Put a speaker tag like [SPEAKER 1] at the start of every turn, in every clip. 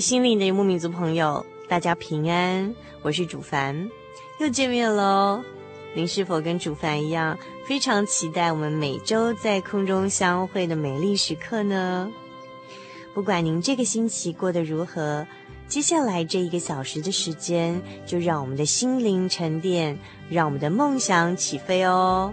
[SPEAKER 1] 心灵的游牧民族朋友，大家平安，我是主凡，又见面喽。您是否跟主凡一样，非常期待我们每周在空中相会的美丽时刻呢？不管您这个星期过得如何，接下来这一个小时的时间，就让我们的心灵沉淀，让我们的梦想起飞哦。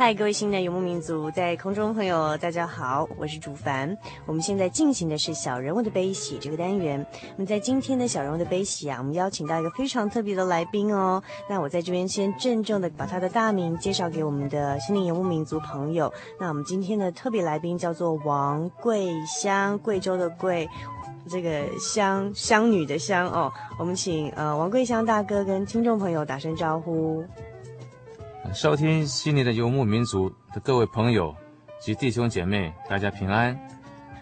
[SPEAKER 1] 嗨，各位新的游牧民族，在空中朋友，大家好，我是主凡。我们现在进行的是小人物的悲喜这个单元。那么在今天的小人物的悲喜啊，我们邀请到一个非常特别的来宾哦。那我在这边先郑重的把他的大名介绍给我们的心灵游牧民族朋友。那我们今天的特别来宾叫做王桂香，贵州的贵，这个香香女的香哦。我们请呃王桂香大哥跟听众朋友打声招呼。
[SPEAKER 2] 收听悉尼的游牧民族的各位朋友及弟兄姐妹，大家平安。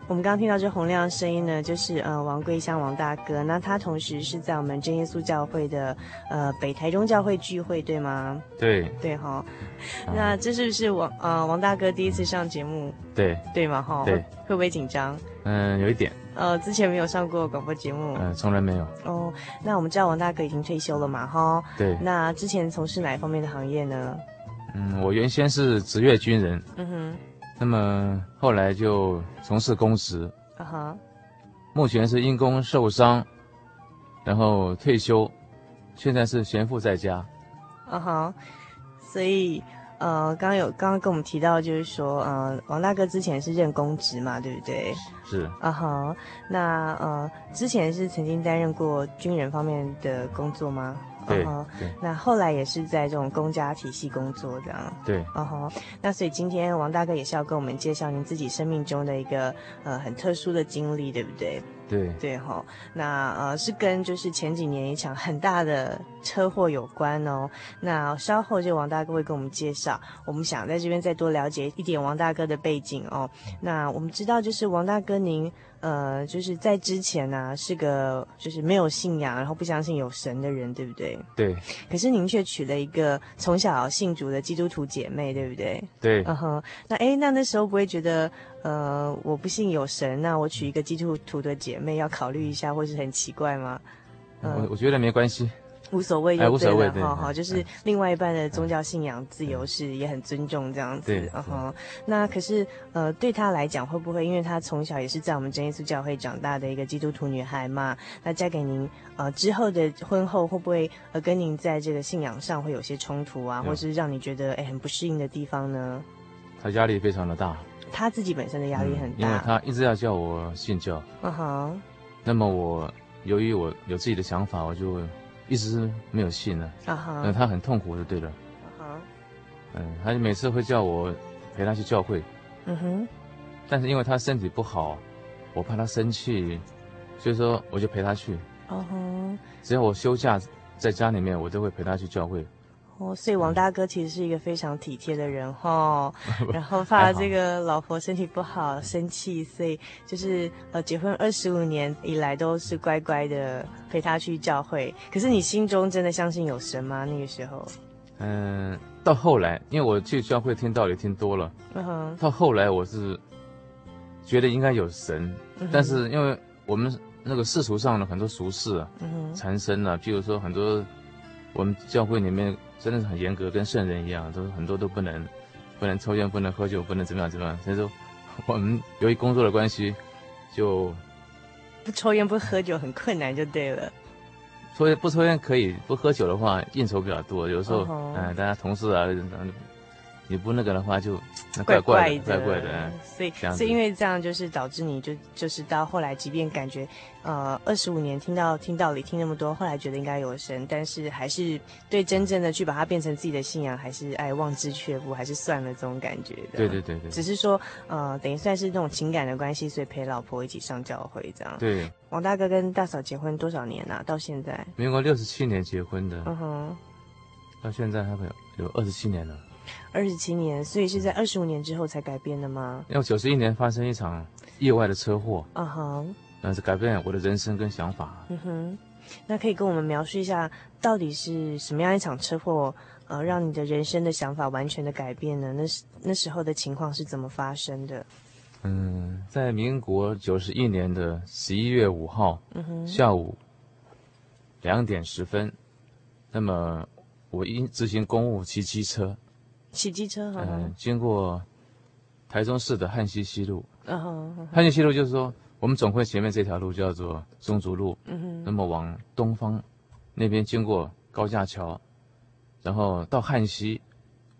[SPEAKER 1] 我们刚刚听到这洪亮的声音呢，就是呃王桂香王大哥。那他同时是在我们真耶稣教会的呃北台中教会聚会，对吗？
[SPEAKER 2] 对
[SPEAKER 1] 对哈。那这是不是王呃王大哥第一次上节目？
[SPEAKER 2] 对
[SPEAKER 1] 对吗？哈。
[SPEAKER 2] 对。
[SPEAKER 1] 会不会紧张？
[SPEAKER 2] 嗯，有一点。
[SPEAKER 1] 呃，之前没有上过广播节目，
[SPEAKER 2] 嗯，从来没有。
[SPEAKER 1] 哦，那我们知道王大哥已经退休了嘛，哈。
[SPEAKER 2] 对。那
[SPEAKER 1] 之前从事哪一方面的行业呢？
[SPEAKER 2] 嗯，我原先是职业军人。
[SPEAKER 1] 嗯哼。
[SPEAKER 2] 那么后来就从事公职。
[SPEAKER 1] 啊哈。
[SPEAKER 2] 目前是因公受伤，然后退休，现在是闲赋在家。
[SPEAKER 1] 啊哈。所以。呃，刚刚有刚刚跟我们提到，就是说，呃，王大哥之前是任公职嘛，对不对？
[SPEAKER 2] 是。
[SPEAKER 1] 啊哈，那呃，之前是曾经担任过军人方面的工作吗？
[SPEAKER 2] 对。
[SPEAKER 1] Uh-huh,
[SPEAKER 2] 对。
[SPEAKER 1] 那后来也是在这种公家体系工作这样。
[SPEAKER 2] 对。
[SPEAKER 1] 哦吼，那所以今天王大哥也是要跟我们介绍您自己生命中的一个呃很特殊的经历，对不对？
[SPEAKER 2] 对
[SPEAKER 1] 对哈，那呃是跟就是前几年一场很大的车祸有关哦。那稍后就王大哥会跟我们介绍，我们想在这边再多了解一点王大哥的背景哦。那我们知道就是王大哥您呃就是在之前呢、啊、是个就是没有信仰，然后不相信有神的人，对不对？
[SPEAKER 2] 对。
[SPEAKER 1] 可是您却娶了一个从小信主的基督徒姐妹，对不对？
[SPEAKER 2] 对。
[SPEAKER 1] 嗯哼，那哎那那时候不会觉得？呃，我不信有神，那我娶一个基督徒的姐妹要考虑一下，或是很奇怪吗？
[SPEAKER 2] 呃、我我觉得没关系。
[SPEAKER 1] 无所谓就对了，
[SPEAKER 2] 哎、无所谓，
[SPEAKER 1] 好好，就是另外一半的宗教信仰自由是也很尊重这样子，
[SPEAKER 2] 对，
[SPEAKER 1] 嗯哼。那可是呃，对他来讲，会不会因为他从小也是在我们真耶稣教会长大的一个基督徒女孩嘛？那嫁给您呃之后的婚后，会不会呃跟您在这个信仰上会有些冲突啊，或是让你觉得哎很不适应的地方呢？
[SPEAKER 2] 他压力非常的大，
[SPEAKER 1] 他自己本身的压力很大，
[SPEAKER 2] 嗯、因为他一直要叫我信教，
[SPEAKER 1] 嗯哼。
[SPEAKER 2] 那么我由于我有自己的想法，我就。一直没有信了，啊哈，那他很痛苦就对了，啊哈，嗯，他就每次会叫我陪他去教会，嗯哼，但是因为他身体不好，我怕他生气，所以说我就陪他去，哦哼，只要我休假在家里面，我都会陪他去教会。
[SPEAKER 1] 哦，所以王大哥其实是一个非常体贴的人哈，哦，然后 怕这个老婆身体不好生气，所以就是呃结婚二十五年以来都是乖乖的陪他去教会。可是你心中真的相信有神吗？那个时候？
[SPEAKER 2] 嗯，到后来，因为我去教会听道理听多了，嗯哼，到后来我是觉得应该有神，嗯，但是因为我们那个世俗上的很多俗事啊，嗯哼，缠身啊，譬如说很多我们教会里面。真的是很严格，跟圣人一样，都很多都不能，不能抽烟，不能喝酒，不能怎么样怎么样。所以说，我们由于工作的关系，就
[SPEAKER 1] 不抽烟不喝酒很困难，就对了。
[SPEAKER 2] 抽烟不抽烟可以，不喝酒的话应酬比较多，有时候，嗯、uh，huh. 大家同事啊。你不那个的话，就 怪怪的，怪怪的。
[SPEAKER 1] 所以，所以因为这样，就是导致你就就是到后来，即便感觉，呃，二十五年听到听道理听那么多，后来觉得应该有神，但是还是对真正的去把它变成自己的信仰，还是爱望之却步，还是算了这种感觉的。
[SPEAKER 2] 对对对对。
[SPEAKER 1] 只是说，呃，等于算是那种情感的关系，所以陪老婆一起上教会这样。
[SPEAKER 2] 对。
[SPEAKER 1] 王大哥跟大嫂结婚多少年了啊？到现在？
[SPEAKER 2] 民国六十七年结婚的。嗯哼。到现在，他们有有二十七年了。
[SPEAKER 1] 二十七年，所以是在二十五年之后才改变的吗？
[SPEAKER 2] 因为九十一年发生一场意外的车祸，啊
[SPEAKER 1] 哈、uh，
[SPEAKER 2] 那、huh. 是改变我的人生跟想法。
[SPEAKER 1] 嗯哼，那可以跟我们描述一下，到底是什么样一场车祸，呃，让你的人生的想法完全的改变呢？那时那时候的情况是怎么发生的？
[SPEAKER 2] 嗯，在民国九十一年的十一月五号，嗯哼，下午两点十分，那么我因执行公务骑机车。
[SPEAKER 1] 骑机车哈，嗯，
[SPEAKER 2] 经过台中市的汉溪西路，
[SPEAKER 1] 嗯哼，
[SPEAKER 2] 旱溪西路就是说，我们总会前面这条路叫做松竹路，嗯哼，那么往东方那边经过高架桥，然后到汉溪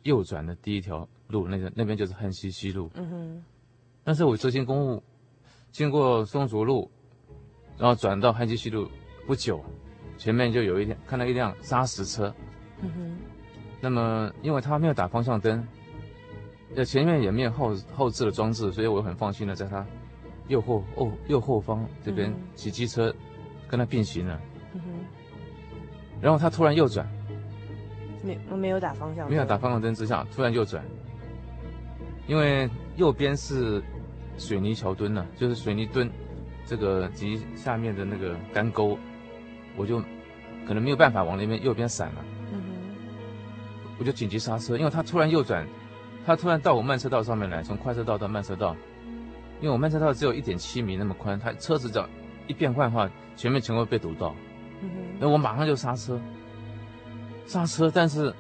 [SPEAKER 2] 右转的第一条路，那个那边就是汉溪西路，嗯哼，但是我执行公务，经过松竹路，然后转到汉溪西路不久，前面就有一辆看到一辆砂石车，嗯哼。那么，因为他没有打方向灯，呃，前面也没有后后置的装置，所以我很放心的在他右后哦右后方这边骑机车跟他并行了。嗯哼。然后他突然右转，
[SPEAKER 1] 没我没有打方向灯，
[SPEAKER 2] 没有打方向灯之下突然右转，因为右边是水泥桥墩呢，就是水泥墩这个及下面的那个干沟，我就可能没有办法往那边右边闪了。我就紧急刹车，因为他突然右转，他突然到我慢车道上面来，从快车道到慢车道，因为我慢车道只有一点七米那么宽，他车子只要一变换的话，前面全部被堵到，嗯，那我马上就刹车，刹车，但是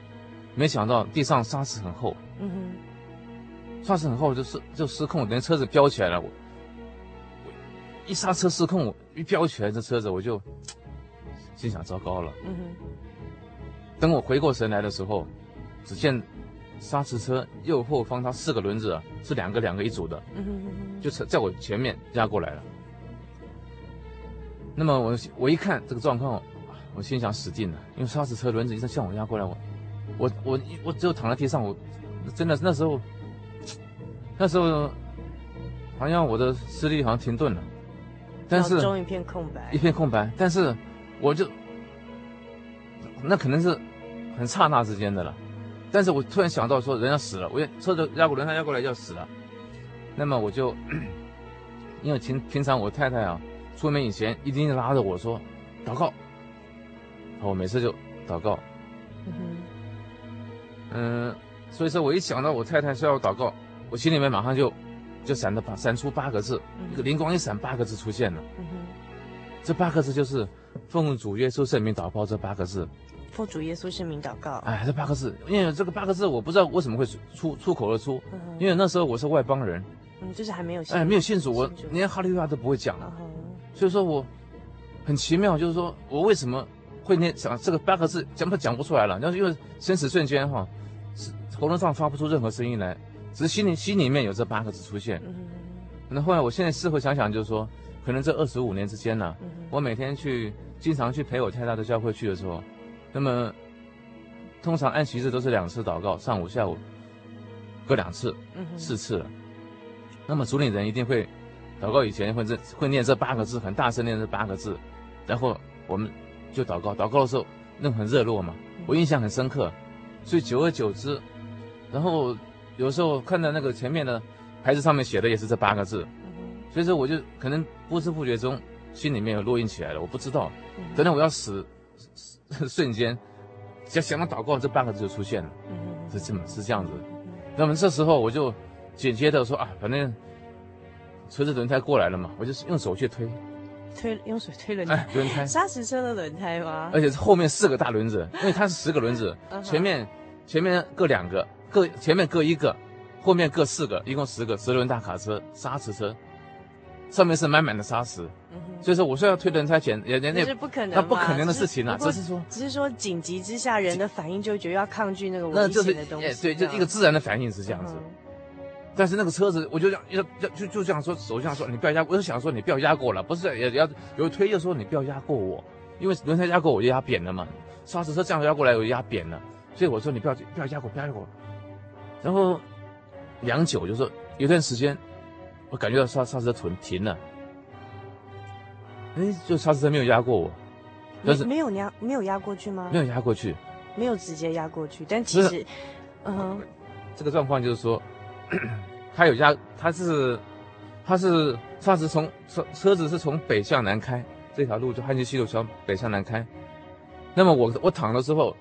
[SPEAKER 2] 没想到地上沙石很厚，嗯哼，沙石很厚，就失就失控，连车子飙起来了，我，我一刹车失控，我一飙起来这车子我就心想糟糕了，嗯哼，等我回过神来的时候。只见砂石车右后方，它四个轮子啊，是两个两个一组的，就在我前面压过来了。那么我我一看这个状况，我心想死定了，因为砂石车轮子一直向我压过来，我我我我只有躺在地上，我真的那时候那时候好像我的视力好像停顿了，但是
[SPEAKER 1] 脑中一片空白，
[SPEAKER 2] 一片空白，但是我就那可能是很刹那之间的了。但是我突然想到说人要死了，我车子压过轮胎压过来要死了，那么我就，因为平平常我太太啊出门以前一定拉着我说祷告，我每次就祷告，嗯，嗯，所以说我一想到我太太说要祷告，我心里面马上就就闪的闪出八个字，一个灵光一闪，八个字出现了，嗯，这八个字就是奉主耶稣圣名祷告这八个字。
[SPEAKER 1] 奉主耶稣圣名祷告。
[SPEAKER 2] 哎，这八个字，因为这个八个字我不知道为什么会出出口而出，嗯、因为那时候我是外邦人，
[SPEAKER 1] 嗯，就是还没有信，
[SPEAKER 2] 哎，没有信主，我连哈利路亚都不会讲了，嗯、所以说我很奇妙，就是说我为什么会念讲这个八个字，讲不讲不出来了，那是因为生死瞬间哈，是喉咙上发不出任何声音来，只是心里心里面有这八个字出现。嗯，那后来我现在事后想想，就是说，可能这二十五年之间呢，嗯、我每天去经常去陪我太太的教会去的时候。那么，通常安息日都是两次祷告，上午、下午各两次，四次了。那么主领人一定会祷告以前会这会念这八个字，很大声念这八个字，然后我们就祷告。祷告的时候那很热络嘛，我印象很深刻。所以久而久之，然后有时候看到那个前面的牌子上面写的也是这八个字，所以说我就可能不知不觉中心里面有烙印起来了，我不知道。等到我要死。瞬间，只要想到祷告，这半个字就出现了，是这么是这样子。那么这时候我就紧接着说啊，反正车子轮胎过来了嘛，我就用手去推，
[SPEAKER 1] 推用手推轮胎，
[SPEAKER 2] 哎，轮胎，
[SPEAKER 1] 砂石车的轮胎吗？
[SPEAKER 2] 而且是后面四个大轮子，因为它是十个轮子，前面前面各两个，各前面各一个，后面各四个，一共十个十轮大卡车，砂石车。上面是满满的砂石，嗯、所以说我说要推轮胎前，也也那是不可能，那不可能的事情啊，只是说，
[SPEAKER 1] 只是说紧急之下人的反应就觉得要抗拒那个危险的东西，
[SPEAKER 2] 那就是，对，就一个自然的反应是这样子。嗯、但是那个车子，我就要要要就就这样说，手这样说，你不要压，我就想说你不要压过了，不是也要有推就说你不要压过我，因为轮胎压过我就压扁了嘛，刹车车这样压过来我就压扁了，所以我说你不要不要压过，不要压过。然后良久就是有段时间。我感觉到刹刹车停停了，哎，就刹车没有压过我，但是
[SPEAKER 1] 没有压没有压过去吗？
[SPEAKER 2] 没有压过去，
[SPEAKER 1] 没有直接压过去，但其实，嗯哼，
[SPEAKER 2] 这个状况就是说，他有压，他是他是刹车从车车子是从北向南开，这条路就汉津西路从北向南开，那么我我躺的时候，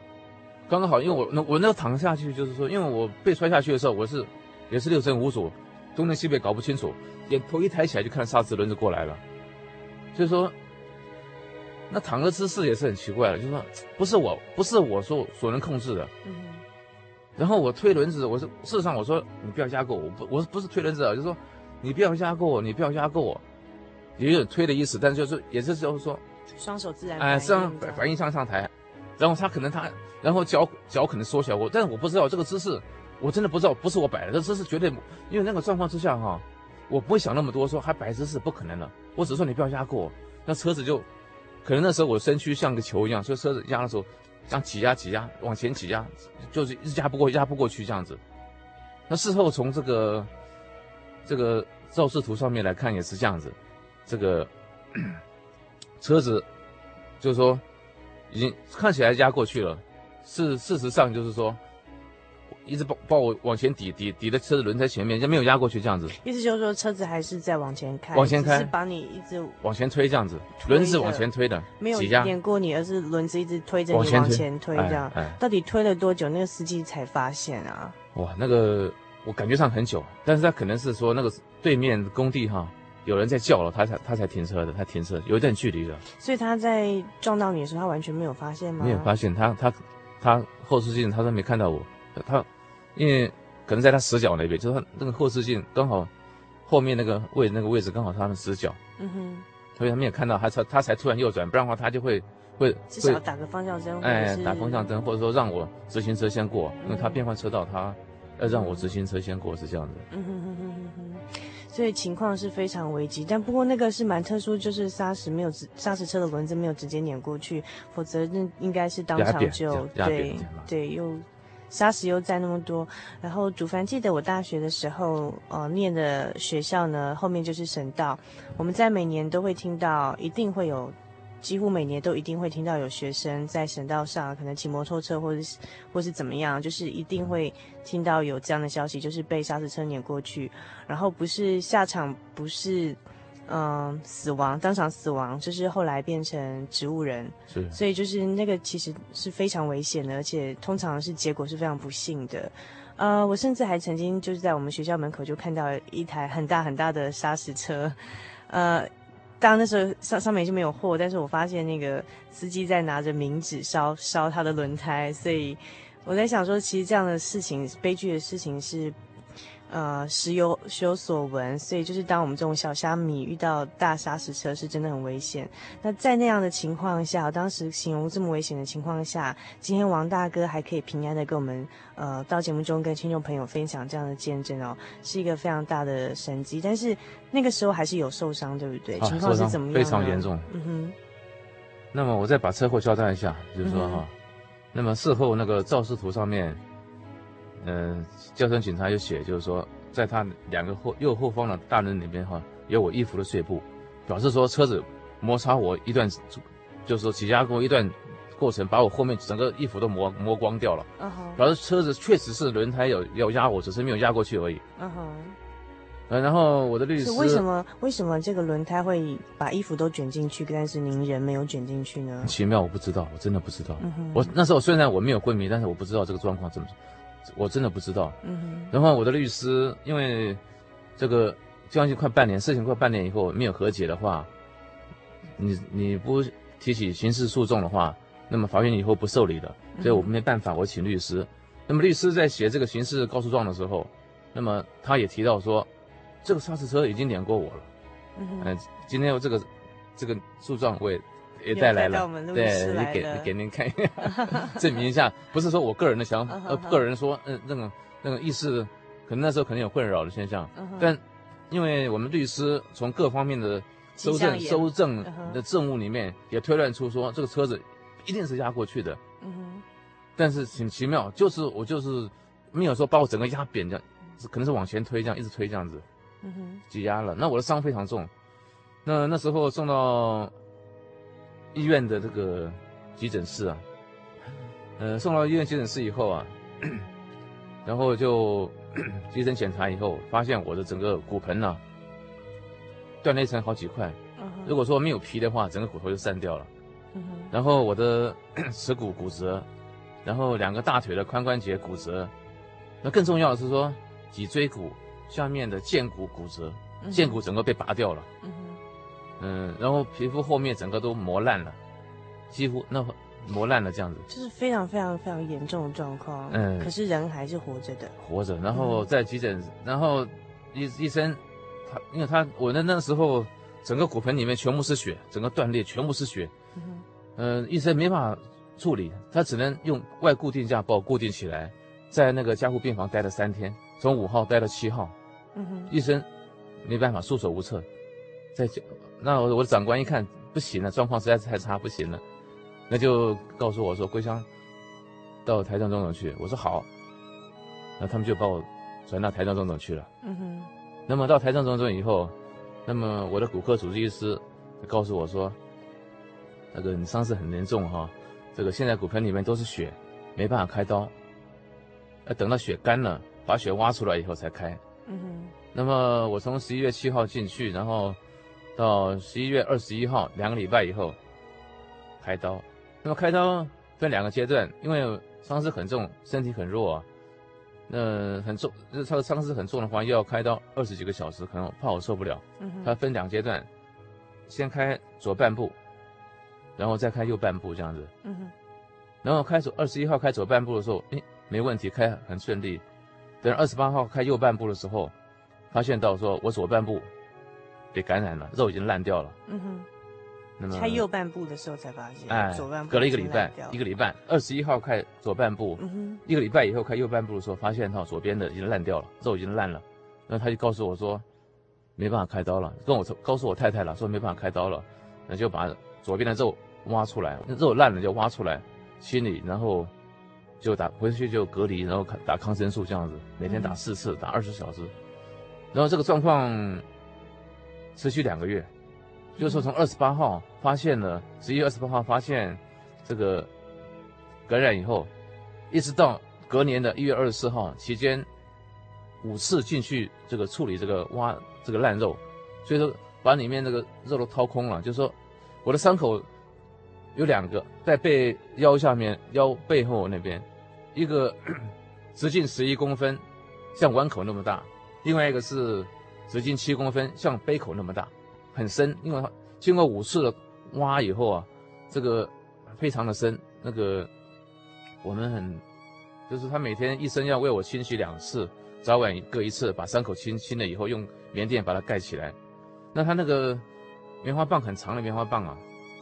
[SPEAKER 2] 刚刚好，因为我那我那个躺下去就是说，因为我被摔下去的时候，我是也是六神无主。东南西北搞不清楚，眼头一抬起来就看到砂石轮子过来了，所以说，那躺的姿势也是很奇怪的，就是说不是我不是我所所能控制的。嗯。然后我推轮子，我是事实上我说你不要压过我，不我不是推轮子啊，就是说你不要压过我，你不要压过我，也有推的意思，但是就是也是就是说
[SPEAKER 1] 双手自然
[SPEAKER 2] 哎，这样反应上上台，然后他可能他然后脚脚可能缩小过，但是我不知道这个姿势。我真的不知道，不是我摆的，这姿势绝对，因为那个状况之下哈，我不会想那么多，说还摆姿势不可能的。我只说你不要压过，那车子就，可能那时候我身躯像个球一样，所以车子压的时候，这样挤压挤压往前挤压，就是一直压不过压不过去这样子。那事后从这个这个肇事图上面来看也是这样子，这个车子就是说已经看起来压过去了，事事实上就是说。一直抱抱我往前抵抵抵在车子轮胎前面，就没有压过去这样子。
[SPEAKER 1] 意思就是说车子还是在往前开，
[SPEAKER 2] 往前开，
[SPEAKER 1] 是把你一直
[SPEAKER 2] 往前推这样子，轮子往前推的，
[SPEAKER 1] 没有碾过你，而是轮子一直推着你往前推这样。哎哎、到底推了多久？那个司机才发现啊？
[SPEAKER 2] 哇，那个我感觉上很久，但是他可能是说那个对面工地哈有人在叫了，他才他才停车的，他停车有一段距离的。
[SPEAKER 1] 所以他在撞到你的时候，他完全没有发现吗？
[SPEAKER 2] 没有发现，他他他后视镜他说没看到我，他。因为可能在他死角那边，就是他那个后视镜刚好后面那个位那个位置刚好他的死角，嗯哼，所以他没有看到，他才他才突然右转，不然的话他就会会
[SPEAKER 1] 至少打个方向灯，
[SPEAKER 2] 哎，打方向灯，或者说让我直行车先过，因为他变换车道，他要让我直行车先过是这样子，嗯哼哼哼哼。
[SPEAKER 1] 哼，所以情况是非常危急，但不过那个是蛮特殊，就是砂石没有直砂石车的轮子没有直接碾过去，否则那应该是当场就对对又。沙石又占那么多，然后主凡记得我大学的时候，呃，念的学校呢，后面就是省道。我们在每年都会听到，一定会有，几乎每年都一定会听到有学生在省道上，可能骑摩托车或者是或是怎么样，就是一定会听到有这样的消息，就是被沙石车碾过去，然后不是下场不是。嗯，死亡，当场死亡，就是后来变成植物人，是，所以就是那个其实是非常危险的，而且通常是结果是非常不幸的。呃，我甚至还曾经就是在我们学校门口就看到一台很大很大的砂石车，呃，当然那时候上上面已经没有货，但是我发现那个司机在拿着冥纸烧烧他的轮胎，所以我在想说，其实这样的事情，悲剧的事情是。呃，时有时有所闻，所以就是当我们这种小虾米遇到大砂石车，是真的很危险。那在那样的情况下，当时形容这么危险的情况下，今天王大哥还可以平安的跟我们呃到节目中跟听众朋友分享这样的见证哦，是一个非常大的神迹。但是那个时候还是有受伤，对不对？啊、情况是怎么样？
[SPEAKER 2] 非常严重。
[SPEAKER 1] 嗯哼。
[SPEAKER 2] 那么我再把车祸交代一下，就是说哈，嗯、那么事后那个肇事图上面。嗯，交通警察有写，就是说，在他两个后右后方的大门里面哈，有我衣服的碎布，表示说车子摩擦我一段，就是说挤压过一段过程，把我后面整个衣服都磨磨光掉了。嗯哼。表示车子确实是轮胎有要压我，只是没有压过去而已。嗯哼。嗯，然后我的律师
[SPEAKER 1] 为什么为什么这个轮胎会把衣服都卷进去，但是您人没有卷进去呢？
[SPEAKER 2] 奇妙，我不知道，我真的不知道。我那时候虽然我没有昏迷，但是我不知道这个状况怎么。我真的不知道。然后我的律师，因为这个将近快半年，事情快半年以后没有和解的话，你你不提起刑事诉讼的话，那么法院以后不受理的，所以我没办法，我请律师。那么律师在写这个刑事告诉状的时候，那么他也提到说，这个肇事车已经碾过我了。嗯。呃，今天我这个这个诉状我也。也带来了，对，也给给您看，证明一下，不是说我个人的想法，呃，个人说，嗯，那个那个意思，可能那时候可能有困扰的现象，但因为我们律师从各方面的收证、收证的证物里面也推断出说，这个车子一定是压过去的，嗯哼，但是挺奇妙，就是我就是没有说把我整个压扁这样，可能是往前推这样，一直推这样子，嗯哼，挤压了，那我的伤非常重，那那时候送到。医院的这个急诊室啊，呃，送到医院急诊室以后啊，然后就 急诊检查以后，发现我的整个骨盆呢、啊、断了一层好几块。如果说没有皮的话，整个骨头就散掉了。然后我的 耻骨骨折，然后两个大腿的髋关节骨折，那更重要的是说脊椎骨下面的荐骨骨折，荐骨整个被拔掉了。嗯，然后皮肤后面整个都磨烂了，几乎那磨烂了这样子，
[SPEAKER 1] 就是非常非常非常严重的状况。嗯，可是人还是活着的，
[SPEAKER 2] 活着。然后在急诊，嗯、然后医医生他，因为他我的那时候整个骨盆里面全部是血，整个断裂全部是血。嗯医生没办法处理，他只能用外固定架把我固定起来，在那个加护病房待了三天，从五号待到七号。嗯哼，医生没办法，束手无策，在。那我我的长官一看不行了，状况实在是太差，不行了，那就告诉我说桂香到台中荣总去。我说好，那他们就把我转到台中荣总去了。嗯哼。那么到台中荣总以后，那么我的骨科主治医师告诉我说，那个你伤势很严重哈，这个现在骨盆里面都是血，没办法开刀，要等到血干了，把血挖出来以后才开。嗯哼。那么我从十一月七号进去，然后。到十一月二十一号，两个礼拜以后开刀。那么开刀分两个阶段，因为伤势很重，身体很弱啊。那很重，这他的伤势很重的话，又要开刀二十几个小时，可能怕我受不了。嗯。他分两阶段，先开左半部，然后再开右半部这样子。嗯哼。然后开左二十一号开左半部的时候，诶，没问题，开很顺利。等二十八号开右半部的时候，发现到说我左半部。被感染了，肉已经烂掉了。嗯哼，
[SPEAKER 1] 那么开右半部的时候才发现，
[SPEAKER 2] 哎，左半部隔了一个礼拜，一个礼拜，二十一号开左半部，嗯哼，一个礼拜以后开右半部的时候，发现哈左边的已经烂掉了，肉已经烂了。那他就告诉我说，没办法开刀了，跟我告诉我太太了，说没办法开刀了，那就把左边的肉挖出来，那肉烂了就挖出来清理，然后就打回去就隔离，然后打抗生素这样子，每天打四次，打二十小时，然后这个状况。持续两个月，就是说从二十八号发现了，十一月二十八号发现这个感染以后，一直到隔年的一月二十四号期间，五次进去这个处理这个挖这个烂肉，所以说把里面那个肉都掏空了。就是说我的伤口有两个，在背腰下面腰背后那边，一个直径十一公分，像碗口那么大，另外一个是。直径七公分，像杯口那么大，很深，因为它经过五次的挖以后啊，这个非常的深，那个我们很，就是他每天一生要为我清洗两次，早晚各一次，把伤口清清了以后，用棉垫把它盖起来。那他那个棉花棒很长的棉花棒啊。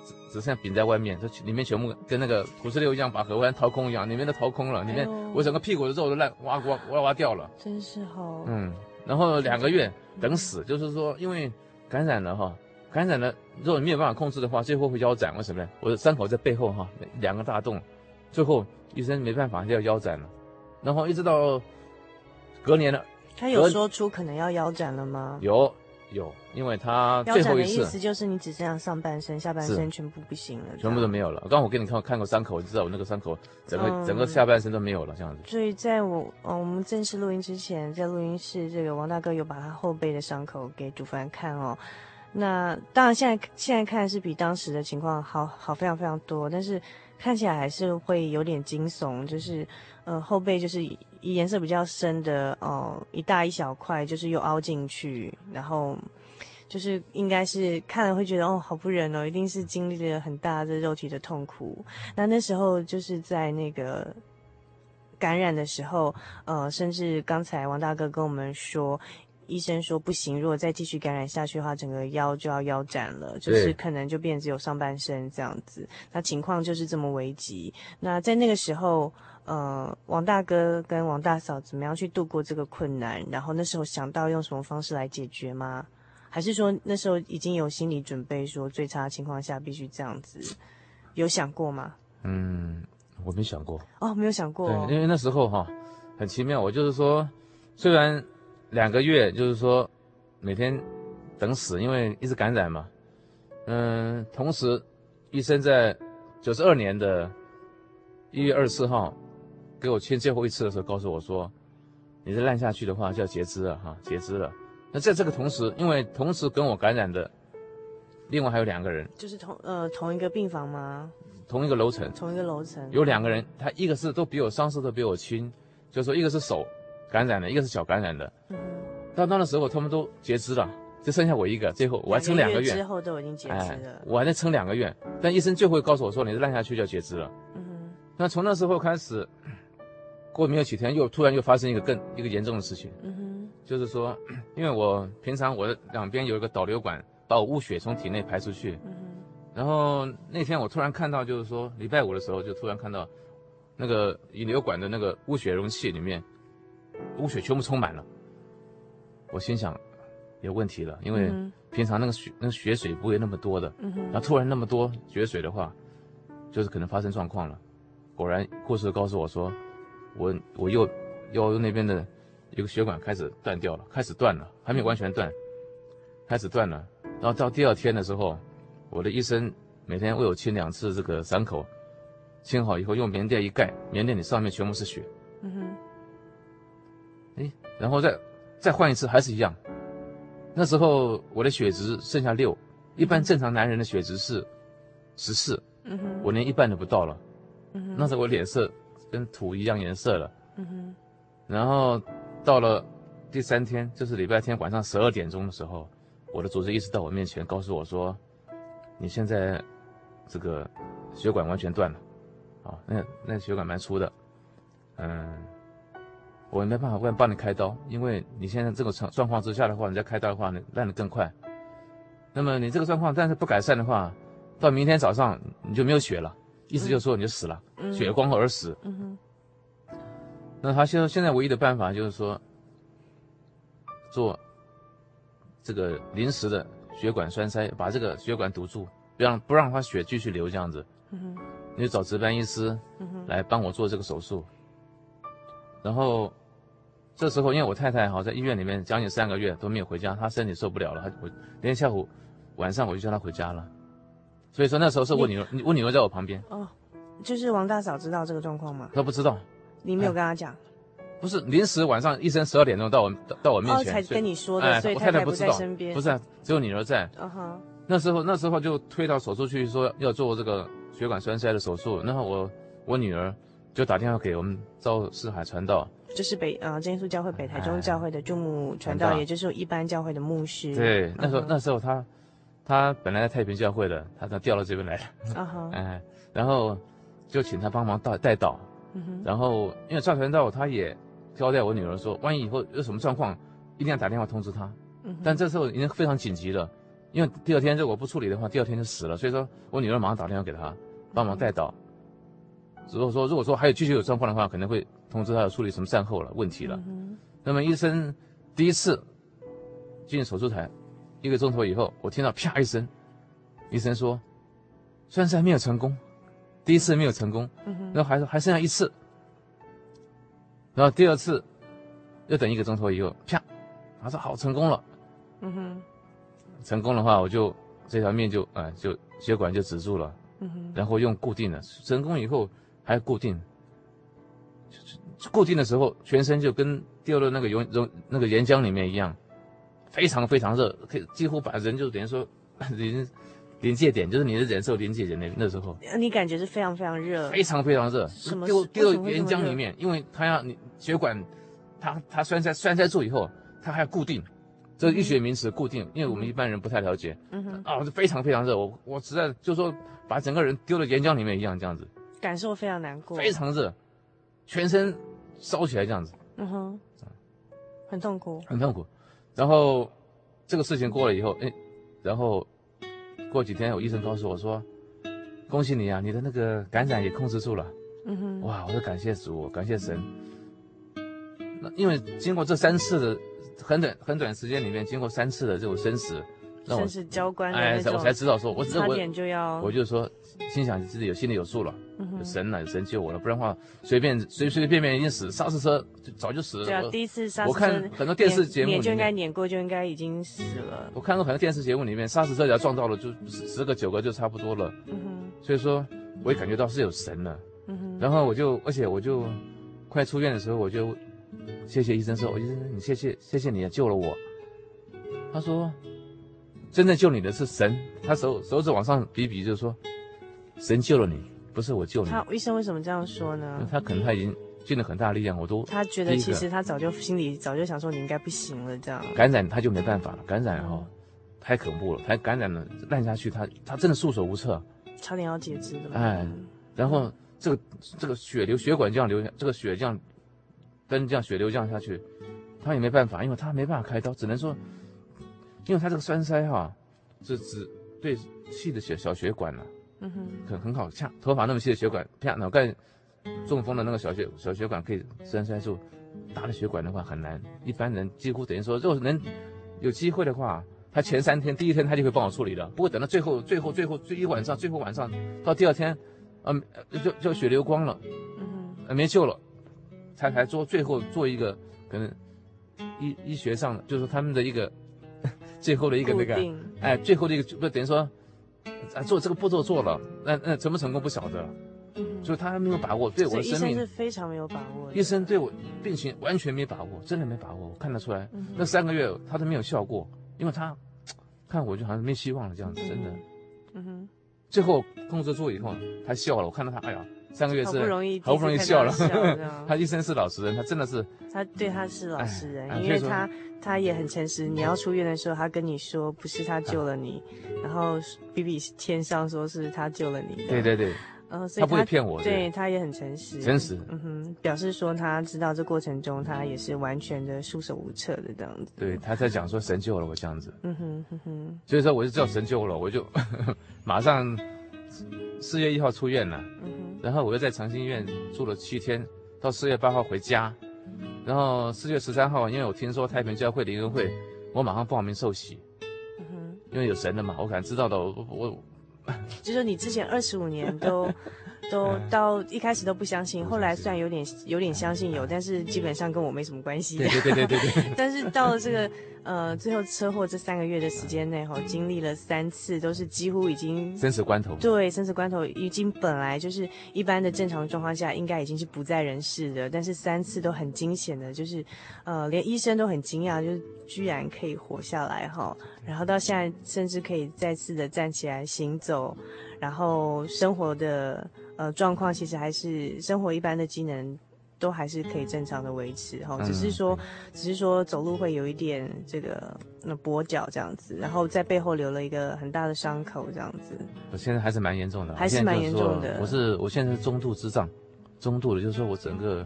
[SPEAKER 2] 只只剩下柄在外面，这里面全部跟那个土石流一样，把河湾掏空一样，里面都掏空了，里面我整个屁股的肉都烂，挖挖挖挖掉了，
[SPEAKER 1] 真是好。
[SPEAKER 2] 嗯，然后两个月等死，就是说因为感染了哈，感染了，如果你没有办法控制的话，最后会腰斩。为什么呢？我的伤口在背后哈，两个大洞，最后医生没办法就要腰斩了，然后一直到隔年了，
[SPEAKER 1] 他有说出可能要腰斩了吗？
[SPEAKER 2] 有。有，因为他最后一次，
[SPEAKER 1] 的意思就是你只剩下上半身，下半身全部不行了，
[SPEAKER 2] 全部都没有了。刚刚我给你看看过伤口，我知道我那个伤口整个、嗯、整个下半身都没有了，这样子。
[SPEAKER 1] 所以在我嗯我们正式录音之前，在录音室，这个王大哥有把他后背的伤口给主凡看哦。那当然现在现在看是比当时的情况好好非常非常多，但是看起来还是会有点惊悚，就是呃后背就是。颜色比较深的哦，一大一小块，就是又凹进去，然后就是应该是看了会觉得哦，好不忍哦，一定是经历了很大的肉体的痛苦。那那时候就是在那个感染的时候，呃，甚至刚才王大哥跟我们说，医生说不行，如果再继续感染下去的话，整个腰就要腰斩了，就是可能就变只有上半身这样子。那情况就是这么危急。那在那个时候。呃，王大哥跟王大嫂怎么样去度过这个困难？然后那时候想到用什么方式来解决吗？还是说那时候已经有心理准备，说最差的情况下必须这样子？有想过吗？
[SPEAKER 2] 嗯，我没想过。
[SPEAKER 1] 哦，没有想过。
[SPEAKER 2] 对，因为那时候哈，很奇妙。我就是说，虽然两个月，就是说每天等死，因为一直感染嘛。嗯，同时医生在九十二年的一月二十四号。给我签最后一次的时候，告诉我说：“你再烂下去的话，就要截肢了哈，截肢了。”那在这个同时，因为同时跟我感染的，另外还有两个人，
[SPEAKER 1] 就是同呃同一个病房吗？
[SPEAKER 2] 同一个楼层，
[SPEAKER 1] 同一个楼层
[SPEAKER 2] 有两个人，他一个是都比我伤势都比我轻，就是说一个是手感染的，一个是脚感染的。嗯。到那的时候，他们都截肢了，就剩下我一个。最后我还撑两个月，
[SPEAKER 1] 之后都已经截肢了。
[SPEAKER 2] 哎，我还在撑两个月，但医生最后告诉我说：“你再烂下去就要截肢了。”嗯哼。那从那时候开始。过没有几天，又突然又发生一个更一个严重的事情。嗯哼，就是说，因为我平常我的两边有一个导流管，把我污血从体内排出去。嗯哼，然后那天我突然看到，就是说礼拜五的时候，就突然看到那个引流管的那个污血容器里面污血全部充满了。我心想有问题了，因为平常那个血那个血水不会那么多的。嗯哼，然后突然那么多血水的话，就是可能发生状况了。果然，护士告诉我说。我我右右那边的一个血管开始断掉了，开始断了，还没完全断，开始断了。然后到第二天的时候，我的医生每天为我清两次这个伤口，清好以后用棉垫一盖，棉垫里上面全部是血。嗯哼。哎，然后再再换一次还是一样。那时候我的血值剩下六，一般正常男人的血值是十四。嗯哼。我连一半都不到了。嗯哼。那时候我脸色。跟土一样颜色了，嗯哼，然后到了第三天，就是礼拜天晚上十二点钟的时候，我的主治医师到我面前告诉我说：“你现在这个血管完全断了，啊，那那血管蛮粗的，嗯，我没办法帮帮你开刀，因为你现在这个状状况之下的话，你再开刀的话，你烂得更快。那么你这个状况，但是不改善的话，到明天早上你就没有血了。”意思就是说你就死了，嗯、血光而死。嗯哼。那他现在现在唯一的办法就是说，做这个临时的血管栓塞，把这个血管堵住，不让不让他血继续流这样子。嗯哼。你就找值班医师，来帮我做这个手术。嗯、然后这时候因为我太太哈在医院里面将近三个月都没有回家，她身体受不了了，她我那天下午晚上我就叫她回家了。所以说那时候是我女儿，我女儿在我旁边。哦，
[SPEAKER 1] 就是王大嫂知道这个状况吗？
[SPEAKER 2] 她不知道。
[SPEAKER 1] 你没有跟她讲？
[SPEAKER 2] 不是，临时晚上医生十二点钟到我到，我面前，
[SPEAKER 1] 哦，才跟你说的，所以太太不在身边。
[SPEAKER 2] 不是，只有女儿在。嗯哼。那时候那时候就推到手术去说要做这个血管栓塞的手术，然后我我女儿就打电话给我们赵四海传道，
[SPEAKER 1] 就是北啊真耶稣教会北台中教会的驻牧传道，也就是一般教会的牧师。
[SPEAKER 2] 对，那时候那时候他。他本来在太平教会的，他他调到这边来了，啊哈，哎，然后就请他帮忙带带导，嗯哼，然后因为赵传道他也交代我女儿说，万一以后有什么状况，一定要打电话通知他，嗯，但这时候已经非常紧急了，因为第二天如果不处理的话，第二天就死了，所以说我女儿马上打电话给他帮忙带导，如果说如果说还有继续有状况的话，可能会通知他要处理什么善后了问题了，嗯，那么医生第一次进手术台。一个钟头以后，我听到啪一声，医生说，栓塞没有成功，第一次没有成功，然后还还剩下一次，然后第二次又等一个钟头以后，啪，他说好成功了，嗯哼，成功的话我就这条命就啊、呃、就血管就止住了，嗯哼，然后用固定的，成功以后还固定，固定的时候全身就跟掉到那个熔熔那个岩浆里面一样。非常非常热，可以几乎把人就等于说临临界点，就是你的忍受临界点那那时候。
[SPEAKER 1] 你感觉是非常非常热，
[SPEAKER 2] 非常非常热，丢丢到岩浆里面，因为它要你血管，它它栓塞栓塞住以后，它还要固定，这是医学名词固定，因为我们一般人不太了解。嗯哼。啊，就非常非常热，我我实在就是说把整个人丢到岩浆里面一样这样子。
[SPEAKER 1] 感受非常难过。
[SPEAKER 2] 非常热，全身烧起来这样子。
[SPEAKER 1] 嗯哼。很痛苦。
[SPEAKER 2] 很痛苦。然后这个事情过了以后，哎，然后过几天，有医生告诉我说：“恭喜你啊，你的那个感染也控制住了。”嗯哼，哇，我说感谢主，感谢神。那因为经过这三次的很短很短时间里面，经过三次的这种生死，让我
[SPEAKER 1] 生死交关，
[SPEAKER 2] 哎，我才知道说，我
[SPEAKER 1] 差点就要，
[SPEAKER 2] 我就说。心想自己有心里有数了，有神了，有神救我了，不然的话随便随随便便已经死，刹车车就早就死了。
[SPEAKER 1] 对啊，第一次刹车车，
[SPEAKER 2] 我看很多电视节目里面
[SPEAKER 1] 就应该碾过，就应该已经死了。
[SPEAKER 2] 我看过很多电视节目里面，刹车车只要撞到了，就十个九个就差不多了。嗯哼，所以说我也感觉到是有神了。嗯哼，然后我就，而且我就快出院的时候，我就谢谢医生说，我医生你谢谢谢谢你救了我。他说，真正救你的是神，他手手指往上比比，就是说。神救了你，不是我救你。
[SPEAKER 1] 他医生为什么这样说呢？
[SPEAKER 2] 他可能他已经尽了很大力量，我都。
[SPEAKER 1] 他觉得其实他早就心里早就想说你应该不行了，这样。
[SPEAKER 2] 感染他就没办法了，感染哈、哦，太恐怖了，他感染了烂下去，他他真的束手无策，
[SPEAKER 1] 差点要截肢了。
[SPEAKER 2] 哎，然后这个这个血流血管这样流下，这个血这样灯这样血流这样下去，他也没办法，因为他没办法开刀，只能说，因为他这个栓塞哈、啊，是指对细的血小血管了、啊。嗯哼，很很好，掐头发那么细的血管，啪，脑干中风的那个小血小血管可以栓塞住，大的血管的话很难。一般人几乎等于说，如果能有机会的话，他前三天第一天他就会帮我处理的。不过等到最后最后最后最一晚上，最后晚上到第二天，嗯、呃，就就血流光了，嗯没救了，才才做最后做一个可能医医学上的就是他们的一个最后的一个那个哎，最后的一个不等于说。啊，做这个步骤做了，那那成不成功不晓得，嗯，所以他还没有把握，对我的生命
[SPEAKER 1] 医生是非常没有把握。
[SPEAKER 2] 医生对我病情完全没把握，真的没把握，我看得出来，嗯、那三个月他都没有效过，因为他看我就好像没希望了这样子，真的。嗯哼。最后控制住以后，他笑了，我看到他，哎呀，三个月是好不容易好不容易笑了。他一生是老实人，他真的是。
[SPEAKER 1] 他对他是老实人，因为他他也很诚实。你要出院的时候，他跟你说不是他救了你，然后比比天上说是他救了你。
[SPEAKER 2] 对对对，
[SPEAKER 1] 嗯，所以他
[SPEAKER 2] 不会骗我。
[SPEAKER 1] 对他也很诚实，
[SPEAKER 2] 诚实。
[SPEAKER 1] 嗯哼，表示说他知道这过程中他也是完全的束手无策的这样子。
[SPEAKER 2] 对，他在讲说神救了我这样子。
[SPEAKER 1] 嗯哼哼哼。
[SPEAKER 2] 所以说我就知道神救了，我就 马上四月一号出院了。嗯哼。然后我又在长兴医院住了七天，到四月八号回家。然后四月十三号，因为我听说太平教会灵恩会，我马上报名受洗。嗯哼，因为有神的嘛，我可能知道的。我我，
[SPEAKER 1] 就说你之前二十五年都 都到一开始都不相信，后来虽然有点有点相信有，但是基本上跟我没什么关系。
[SPEAKER 2] 对对对对对对。
[SPEAKER 1] 但是到了这个。呃，最后车祸这三个月的时间内，哈，经历了三次，都是几乎已经
[SPEAKER 2] 生死关头。
[SPEAKER 1] 对，生死关头已经本来就是一般的正常状况下，应该已经是不在人世的，但是三次都很惊险的，就是，呃，连医生都很惊讶，就是居然可以活下来，哈，然后到现在甚至可以再次的站起来行走，然后生活的呃状况其实还是生活一般的机能。都还是可以正常的维持哈，只是说，
[SPEAKER 2] 嗯、
[SPEAKER 1] 只是说走路会有一点这个那跛脚这样子，然后在背后留了一个很大的伤口这样子。
[SPEAKER 2] 我现在还是蛮严重的，
[SPEAKER 1] 还是蛮严重的。
[SPEAKER 2] 我是我现在是中度智障，中度的，就是说我整个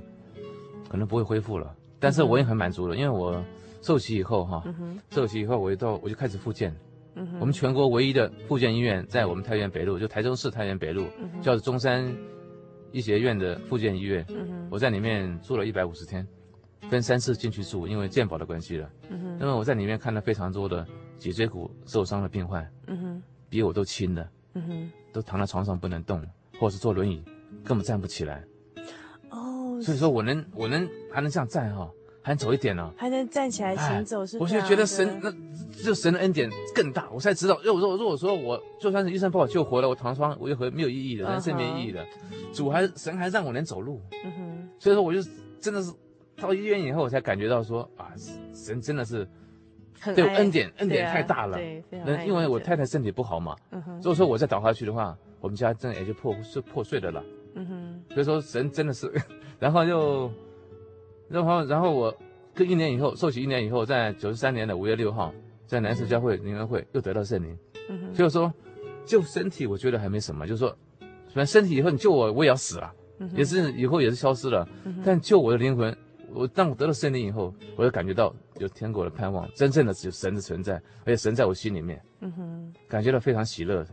[SPEAKER 2] 可能不会恢复了，但是我也很满足了，因为我受洗以后哈，受洗以后我就到我就开始复健。嗯、我们全国唯一的复健医院在我们太原北路，就台中市太原北路，嗯、叫做中山医学院的复健医院。嗯、我在里面住了一百五十天，分三次进去住，因为健保的关系了。嗯、因为我在里面看了非常多的脊椎骨受伤的病患，嗯、比我都轻的，嗯、都躺在床上不能动，或者是坐轮椅根本站不起来。哦，所以说我能我能还能这样站哈。还走一点呢、哦，
[SPEAKER 1] 还能站起来行走是，是？
[SPEAKER 2] 我就觉得神那就神的恩典更大，我才知道。如果如果说我就算是医生把我救活了，我躺床我又和没有意义的，人生没意义的。主还神还让我能走路，嗯哼。所以说我就真的是到医院以后，我才感觉到说啊，神真的是对我恩典恩典太大了。对，因为我太太身体不好嘛，嗯哼。所以说我再倒下去的话，我们家真的也就破是破碎的了，嗯哼。所以说神真的是，然后又。然后，然后我跟一年以后受洗一年以后，在九十三年的五月六号，在南市教会灵恩会又得到圣灵。嗯哼。就是说，救身体我觉得还没什么，就是说，反正身体以后你救我，我也要死了，嗯、也是以后也是消失了。嗯、但救我的灵魂，我当我得了圣灵以后，我就感觉到有天国的盼望，真正的只有神的存在，而且神在我心里面，嗯哼，感觉到非常喜乐。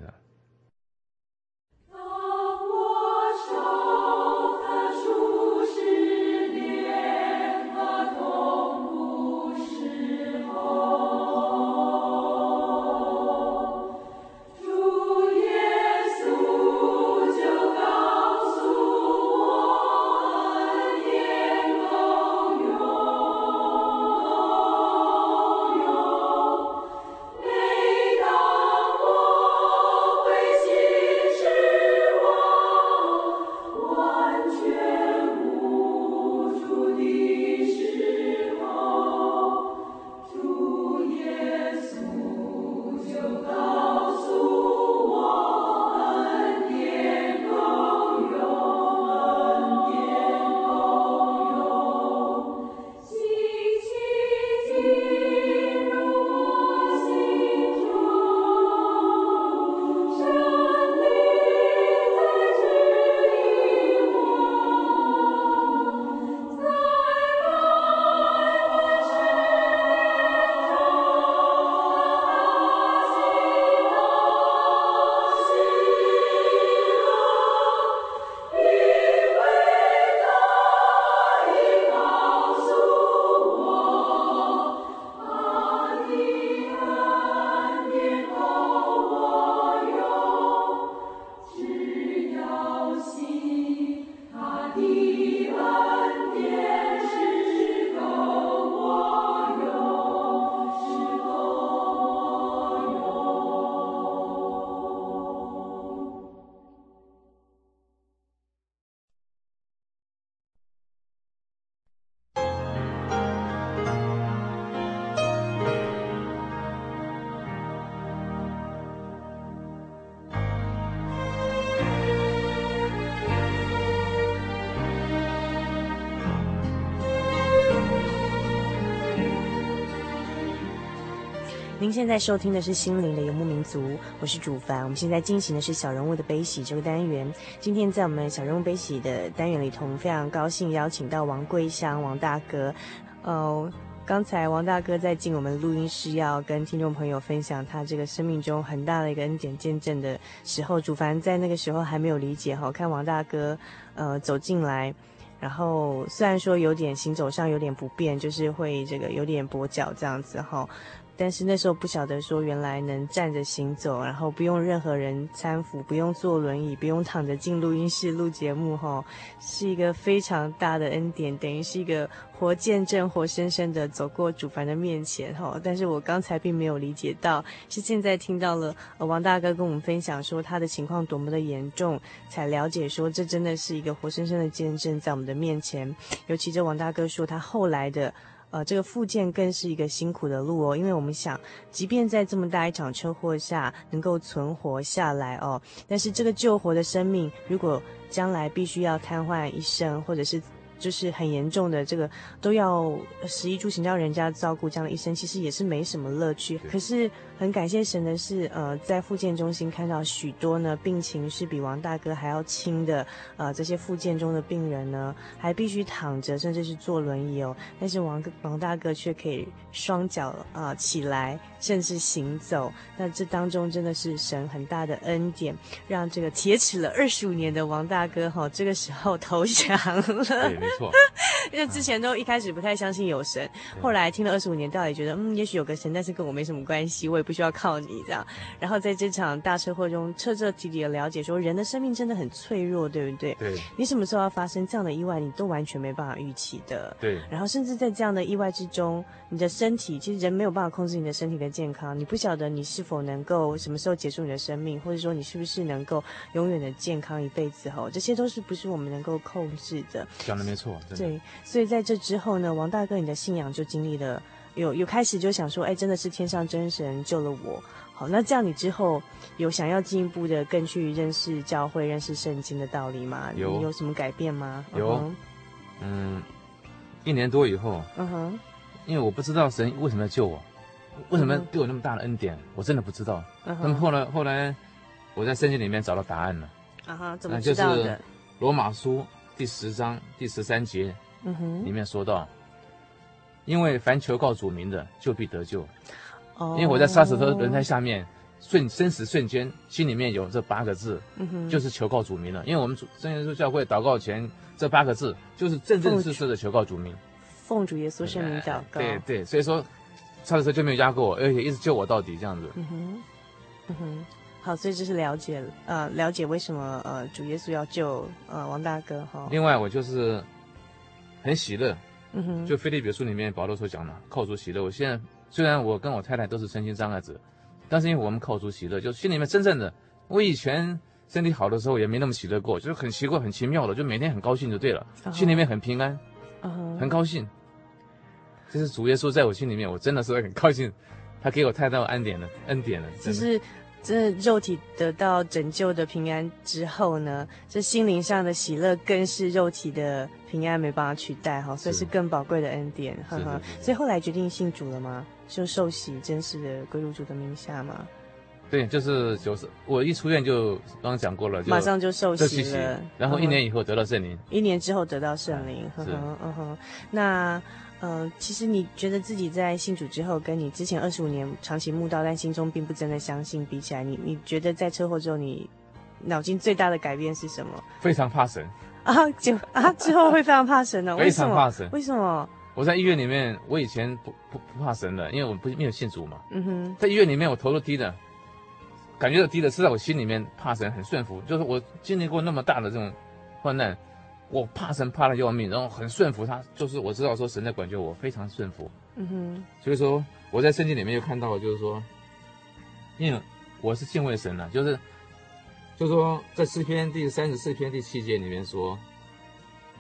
[SPEAKER 1] 您现在收听的是《心灵的游牧民族》，我是主凡。我们现在进行的是小人物的悲喜这个单元。今天在我们小人物悲喜的单元里头，我们非常高兴邀请到王桂香王大哥。哦，刚才王大哥在进我们录音室，要跟听众朋友分享他这个生命中很大的一个恩典见证的时候，主凡在那个时候还没有理解哈。看王大哥呃走进来，然后虽然说有点行走上有点不便，就是会这个有点跛脚这样子哈。但是那时候不晓得说，原来能站着行走，然后不用任何人搀扶，不用坐轮椅，不用躺着进录音室录节目，哈，是一个非常大的恩典，等于是一个活见证、活生生的走过主凡的面前，哈。但是我刚才并没有理解到，是现在听到了王大哥跟我们分享说他的情况多么的严重，才了解说这真的是一个活生生的见证在我们的面前。尤其这王大哥说他后来的。呃，这个复健更是一个辛苦的路哦，因为我们想，即便在这么大一场车祸下能够存活下来哦，但是这个救活的生命，如果将来必须要瘫痪一生，或者是就是很严重的这个都要食衣住行到人家照顾，这样的一生其实也是没什么乐趣。可是很感谢神的是，呃，在复健中心看到许多呢病情是比王大哥还要轻的，呃，这些复健中的病人呢还必须躺着，甚至是坐轮椅哦。但是王王大哥却可以双脚啊、呃、起来，甚至行走。那这当中真的是神很大的恩典，让这个铁齿了二十五年的王大哥哈、哦，这个时候投降了。
[SPEAKER 2] 对，没错。
[SPEAKER 1] 因为之前都一开始不太相信有神，后来听了二十五年，到底觉得嗯，也许有个神，但是跟我没什么关系，我也不需要靠你这样。然后在这场大车祸中，彻彻底底的了解说，人的生命真的很脆弱，对不对？
[SPEAKER 2] 对。
[SPEAKER 1] 你什么时候要发生这样的意外，你都完全没办法预期的。
[SPEAKER 2] 对。
[SPEAKER 1] 然后甚至在这样的意外之中，你的身体其实人没有办法控制你的身体的健康，你不晓得你是否能够什么时候结束你的生命，或者说你是不是能够永远的健康一辈子吼，这些都是不是我们能够控制的。
[SPEAKER 2] 讲的没错。
[SPEAKER 1] 对。所以在这之后呢，王大哥，你的信仰就经历了有有开始就想说，哎，真的是天上真神救了我。好，那这样你之后有想要进一步的更去认识教会、认识圣经的道理吗？
[SPEAKER 2] 有，
[SPEAKER 1] 你有什么改变吗？
[SPEAKER 2] 有，uh-huh. 嗯，一年多以后，
[SPEAKER 1] 嗯哼，
[SPEAKER 2] 因为我不知道神为什么要救我，为什么对我那么大的恩典，我真的不知道。Uh-huh. 那么后来后来我在圣经里面找到答案了。
[SPEAKER 1] 啊哈，怎么知道的？
[SPEAKER 2] 就是罗马书第十章第十三节。
[SPEAKER 1] 嗯哼，
[SPEAKER 2] 里面说到，因为凡求告主名的，就必得救。
[SPEAKER 1] 哦，
[SPEAKER 2] 因为我在杀死他的轮胎下面，瞬生死瞬间，心里面有这八个字，
[SPEAKER 1] 嗯哼，就是
[SPEAKER 2] 求告主名了。因为我们主圣经说教会祷告前这八个字，就是正正式式的求告主名，
[SPEAKER 1] 奉主耶稣圣名祷告。
[SPEAKER 2] 对对，所以说杀的时候就没有压过我，而且一直救我到底这样子。
[SPEAKER 1] 嗯哼，嗯哼，好，所以这是了解呃了解为什么呃主耶稣要救呃王大哥哈。
[SPEAKER 2] 另外我就是。很喜乐，
[SPEAKER 1] 嗯哼，
[SPEAKER 2] 就腓立比书里面保罗所讲的，靠主喜乐。我现在虽然我跟我太太都是身心障碍者，但是因为我们靠主喜乐，就心里面真正的，我以前身体好的时候也没那么喜乐过，就是很奇怪、很奇妙的，就每天很高兴就对了，uh-huh. 心里面很平安
[SPEAKER 1] ，uh-huh.
[SPEAKER 2] 很高兴。这是主耶稣在我心里面，我真的是很高兴，他给我太大的恩典了，恩典了，
[SPEAKER 1] 就是。这肉体得到拯救的平安之后呢，这心灵上的喜乐更是肉体的平安没办法取代哈，所以是更宝贵的恩典，呵呵。所以后来决定信主了吗？就受洗，正式的归入主的名下吗？
[SPEAKER 2] 对，就是就是，我一出院就刚刚讲过了，
[SPEAKER 1] 马上就受洗了，
[SPEAKER 2] 然后一年以后得到圣灵，
[SPEAKER 1] 一年之后得到圣灵，呵呵，嗯哼，那。嗯、呃，其实你觉得自己在信主之后，跟你之前二十五年长期慕道，但心中并不真的相信比起来，你你觉得在车祸之后，你脑筋最大的改变是什么？
[SPEAKER 2] 非常怕神
[SPEAKER 1] 啊！就啊，之后会非常怕神呢？
[SPEAKER 2] 非常怕神。
[SPEAKER 1] 为什么？
[SPEAKER 2] 我在医院里面，我以前不不不怕神的，因为我不没有信主嘛。
[SPEAKER 1] 嗯哼，
[SPEAKER 2] 在医院里面，我头都低的，感觉到低的是在我心里面怕神很顺服，就是我经历过那么大的这种患难。我怕神怕的要命，然后很顺服他，就是我知道说神在管教我，非常顺服。
[SPEAKER 1] 嗯哼。
[SPEAKER 2] 所以说我在圣经里面又看到了，就是说，因为我是敬畏神的，就是，就是说在诗篇第三十四篇第七节里面说，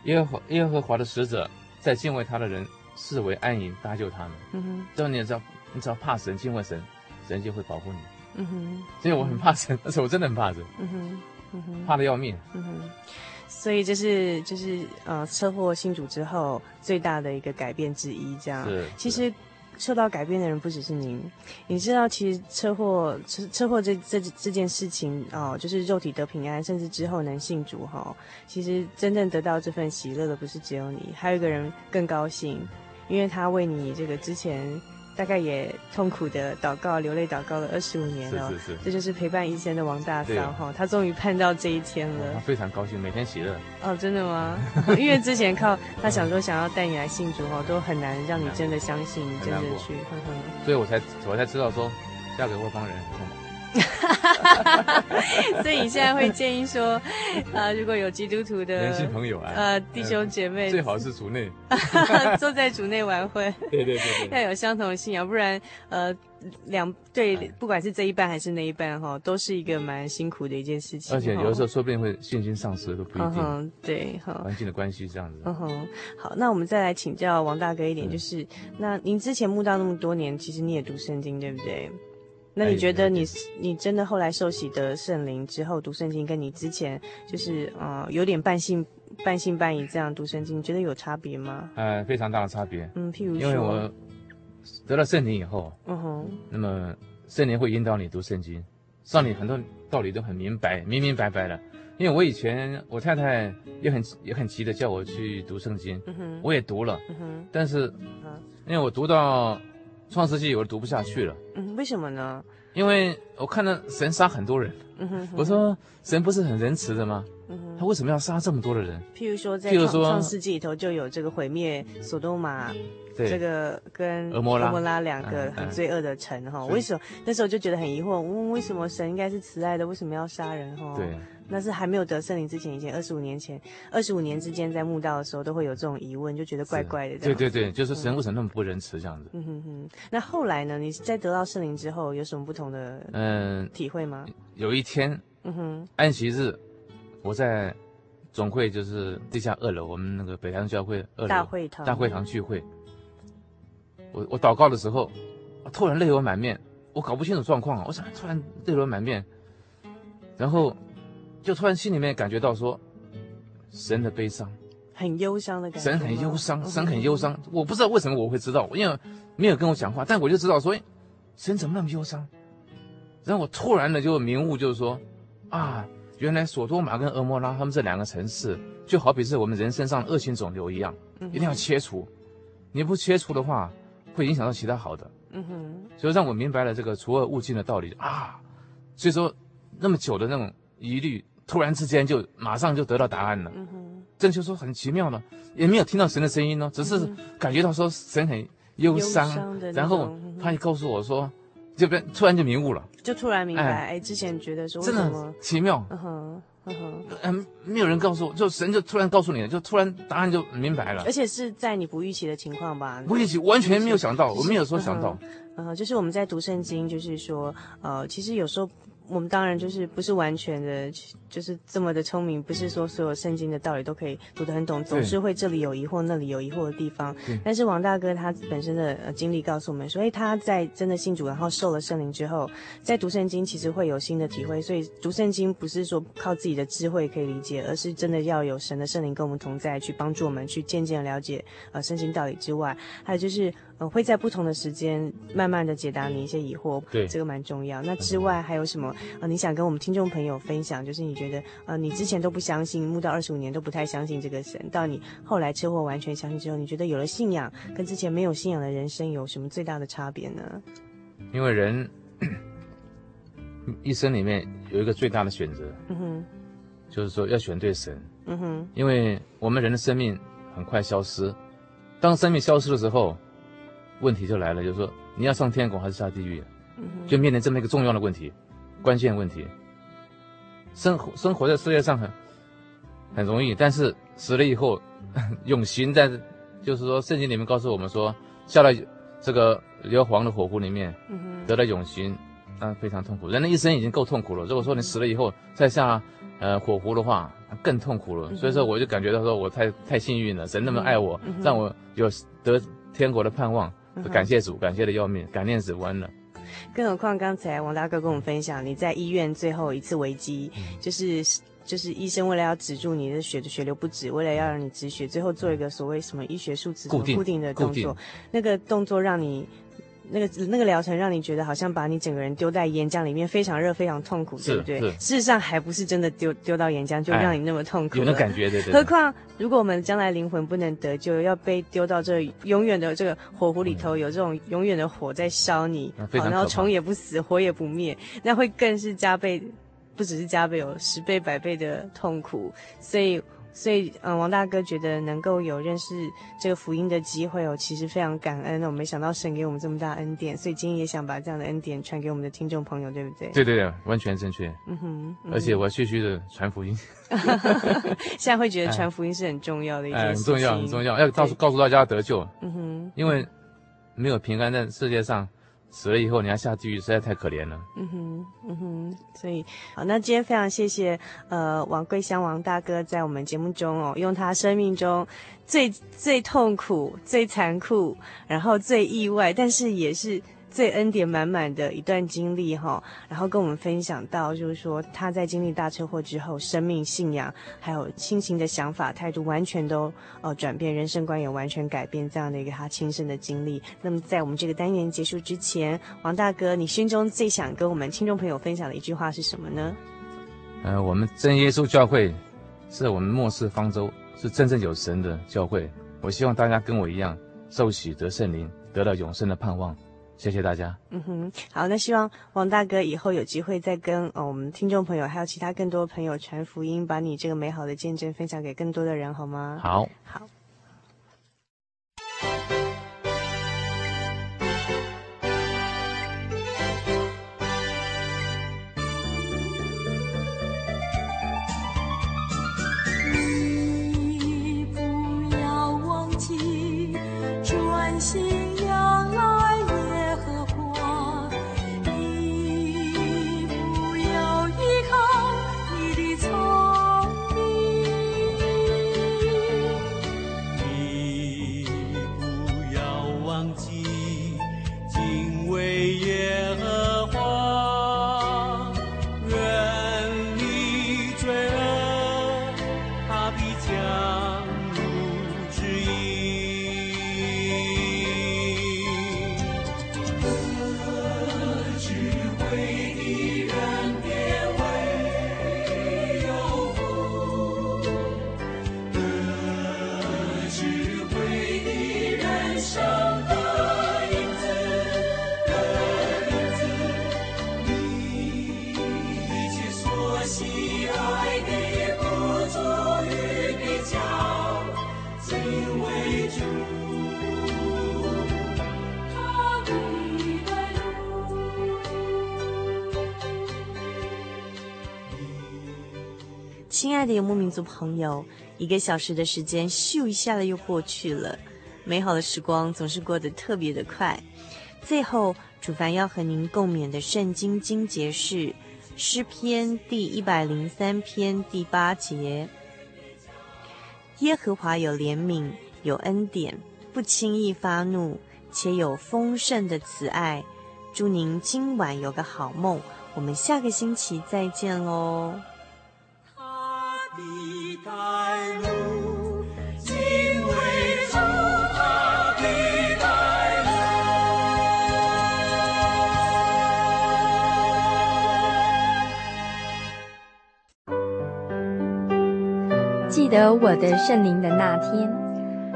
[SPEAKER 2] 耶和耶和华的使者在敬畏他的人视为安营搭救他们。
[SPEAKER 1] 嗯哼。
[SPEAKER 2] 这你也知道，你只要怕神敬畏神，神就会保护你。
[SPEAKER 1] 嗯哼。
[SPEAKER 2] 所以我很怕神，但是我真的很怕神。
[SPEAKER 1] 嗯哼。嗯哼。
[SPEAKER 2] 怕的要命。
[SPEAKER 1] 嗯哼。所以这是就是呃车祸信主之后最大的一个改变之一，这样。
[SPEAKER 2] 是。
[SPEAKER 1] 其实受到改变的人不只是您，你知道，其实车祸车车祸这这这件事情哦、呃，就是肉体得平安，甚至之后能信主哈、哦。其实真正得到这份喜乐的不是只有你，还有一个人更高兴，因为他为你这个之前。大概也痛苦的祷告、流泪祷告了二十五年了，
[SPEAKER 2] 是是是，
[SPEAKER 1] 这就是陪伴一生的王大嫂哈，她终于盼到这一天了，
[SPEAKER 2] 她非常高兴，每天喜乐。
[SPEAKER 1] 哦，真的吗？因为之前靠他想说想要带你来信主哈，都很难让你真的相信，真的去，呵呵，
[SPEAKER 2] 所以我才我才知道说嫁给外邦人。
[SPEAKER 1] 所以你现在会建议说，啊、呃，如果有基督徒的
[SPEAKER 2] 年轻朋友啊，
[SPEAKER 1] 呃，弟兄姐妹，
[SPEAKER 2] 最好是主内，
[SPEAKER 1] 坐在主内晚会，
[SPEAKER 2] 对对对，对，
[SPEAKER 1] 要有相同的信仰，不然，呃，两对，不管是这一半还是那一半哈，都是一个蛮辛苦的一件事情。
[SPEAKER 2] 而且有的时候说不定会信心丧失，都不一定。
[SPEAKER 1] 嗯、对，哈，
[SPEAKER 2] 环境的关系这样子。
[SPEAKER 1] 嗯哼，好，那我们再来请教王大哥一点，就是，那您之前慕道那么多年，其实你也读圣经，对不对？那你觉得你你真的后来受洗得圣灵之后读圣经，跟你之前就是呃有点半信半信半疑这样读圣经，你觉得有差别吗？
[SPEAKER 2] 呃，非常大的差别。
[SPEAKER 1] 嗯，譬如说，
[SPEAKER 2] 因为我得了圣灵以后，
[SPEAKER 1] 嗯哼，
[SPEAKER 2] 那么圣灵会引导你读圣经，让你很多道理都很明白，明明白白的。因为我以前我太太也很也很急的叫我去读圣经，
[SPEAKER 1] 嗯哼，
[SPEAKER 2] 我也读了，
[SPEAKER 1] 嗯哼，
[SPEAKER 2] 但是，因为我读到创世纪，我读不下去了。
[SPEAKER 1] 嗯，为什么呢？
[SPEAKER 2] 因为我看到神杀很多人，
[SPEAKER 1] 嗯哼，
[SPEAKER 2] 我说神不是很仁慈的吗？
[SPEAKER 1] 嗯哼，
[SPEAKER 2] 他为什么要杀这么多的人？
[SPEAKER 1] 譬如说在创创世纪里头就有这个毁灭索多玛，
[SPEAKER 2] 对，
[SPEAKER 1] 这个跟
[SPEAKER 2] 蛾摩拉
[SPEAKER 1] 蛾摩拉两个很罪恶的城哈，为什么那时候就觉得很疑惑，问为什么神应该是慈爱的，为什么要杀人哈？
[SPEAKER 2] 对。
[SPEAKER 1] 那是还没有得圣灵之前，以前二十五年前，二十五年之间在墓道的时候都会有这种疑问，就觉得怪怪的。
[SPEAKER 2] 对对对，就是神为什么那么不仁慈这样子？
[SPEAKER 1] 嗯哼哼。那后来呢？你在得到圣灵之后有什么不同的嗯体会吗？
[SPEAKER 2] 有一天，
[SPEAKER 1] 嗯哼，
[SPEAKER 2] 安息日，我在总会就是地下二楼，我们那个北堂教会二楼
[SPEAKER 1] 大会堂大
[SPEAKER 2] 会堂聚会。我我祷告的时候，突然泪流满面，我搞不清楚状况啊！我想突然泪流满面，然后。就突然心里面感觉到说，神的悲伤，
[SPEAKER 1] 很忧伤的感觉。
[SPEAKER 2] 神很忧伤，神很忧伤。我不知道为什么我会知道，因为没有跟我讲话，但我就知道说，哎，神怎么那么忧伤？然后我突然的就明悟，就是说，啊，原来索多玛跟蛾摩拉他们这两个城市，就好比是我们人身上恶性肿瘤一样，一定要切除。你不切除的话，会影响到其他好的。
[SPEAKER 1] 嗯哼。
[SPEAKER 2] 所以让我明白了这个除恶务尽的道理啊。所以说，那么久的那种疑虑。突然之间就马上就得到答案了，
[SPEAKER 1] 嗯哼，
[SPEAKER 2] 这就说很奇妙呢，也没有听到神的声音呢，只是感觉到说神很忧伤，然后他也告诉我说，就变突然就明悟了，
[SPEAKER 1] 就突然明白，哎，之前觉得说
[SPEAKER 2] 真的奇妙，
[SPEAKER 1] 嗯哼，嗯哼，
[SPEAKER 2] 嗯，没有人告诉我，就神就突然告诉你了，就突然答案就明白了，
[SPEAKER 1] 而且是在你不预期的情况吧？
[SPEAKER 2] 不预期，完全没有想到，我没有说想到，
[SPEAKER 1] 嗯，就是我们在读圣经，就是说，呃，其实有时候。我们当然就是不是完全的，就是这么的聪明，不是说所有圣经的道理都可以读得很懂，总是会这里有疑惑，那里有疑惑的地方。但是王大哥他本身的呃经历告诉我们，所以他在真的信主，然后受了圣灵之后，在读圣经其实会有新的体会。所以读圣经不是说靠自己的智慧可以理解，而是真的要有神的圣灵跟我们同在，去帮助我们去渐渐了解呃圣经道理之外，还有就是。呃，会在不同的时间慢慢的解答你一些疑惑，
[SPEAKER 2] 对，
[SPEAKER 1] 这个蛮重要。那之外还有什么？呃，你想跟我们听众朋友分享？就是你觉得，呃，你之前都不相信，慕道二十五年都不太相信这个神，到你后来车祸完全相信之后，你觉得有了信仰，跟之前没有信仰的人生有什么最大的差别呢？
[SPEAKER 2] 因为人 一生里面有一个最大的选择，
[SPEAKER 1] 嗯哼，
[SPEAKER 2] 就是说要选对神，
[SPEAKER 1] 嗯哼，
[SPEAKER 2] 因为我们人的生命很快消失，当生命消失的时候。问题就来了，就是说你要上天国还是下地狱，就面临这么一个重要的问题，关键问题。生活生活在世界上很很容易，但是死了以后，永刑在，就是说圣经里面告诉我们说，下了这个硫磺的火湖里面，得了永刑，那非常痛苦。人的一生已经够痛苦了，如果说你死了以后再下呃火湖的话，更痛苦了。所以说我就感觉到说我太太幸运了，神那么爱我，让我有得天国的盼望。感谢主，感谢的要命，感念死完了。
[SPEAKER 1] 更何况刚才王大哥跟我们分享，你在医院最后一次危机，嗯、就是就是医生为了要止住你的血的血流不止，为了要让你止血，最后做一个所谓什么医学数值固定固定的动作，那个动作让你。那个那个疗程让你觉得好像把你整个人丢在岩浆里面，非常热，非常痛苦，对不对？事实上还不是真的丢丢到岩浆就让你那么痛苦。
[SPEAKER 2] 有那感觉，对对。
[SPEAKER 1] 何况如果我们将来灵魂不能得救，要被丢到这永远的这个火湖里头，有这种永远的火在烧你，然后虫也不死，火也不灭，那会更是加倍，不只是加倍，有十倍、百倍的痛苦。所以。所以，嗯，王大哥觉得能够有认识这个福音的机会哦，其实非常感恩。我没想到神给我们这么大恩典，所以今天也想把这样的恩典传给我们的听众朋友，对不对？
[SPEAKER 2] 对对对，完全正确。
[SPEAKER 1] 嗯哼，
[SPEAKER 2] 而且我要继续的传福音。
[SPEAKER 1] 现在会觉得传福音是很重要的一件事情，
[SPEAKER 2] 很重要，很重要，要告诉告诉大家得救。
[SPEAKER 1] 嗯哼，
[SPEAKER 2] 因为没有平安在世界上。死了以后你要下地狱，实在太可怜了。
[SPEAKER 1] 嗯哼，嗯哼，所以好，那今天非常谢谢呃王桂香王大哥在我们节目中哦，用他生命中最最痛苦、最残酷，然后最意外，但是也是最恩典满满的一段经历哈，然后跟我们分享到，就是说他在经历大车祸之后，生命信仰还有亲情的想法态度完全都呃转变，人生观也完全改变，这样的一个他亲身的经历。那么在我们这个单元结束之前，王大哥，你心中最想跟我们听众朋友分享的一句话是什么呢？
[SPEAKER 2] 呃，我们真耶稣教会是我们末世方舟，是真正有神的教会。我希望大家跟我一样，受洗得圣灵，得到永生的盼望。谢谢大家。
[SPEAKER 1] 嗯哼，好，那希望王大哥以后有机会再跟呃我们听众朋友还有其他更多朋友传福音，把你这个美好的见证分享给更多的人，好吗？
[SPEAKER 2] 好，
[SPEAKER 1] 好。亲爱的游牧民族朋友，一个小时的时间咻一下子又过去了，美好的时光总是过得特别的快。最后，主凡要和您共勉的圣经经节是诗篇第一百零三篇第八节：耶和华有怜悯，有恩典，不轻易发怒，且有丰盛的慈爱。祝您今晚有个好梦，我们下个星期再见喽。的带路，敬畏主他的带
[SPEAKER 3] 路。记得我的圣灵的那天，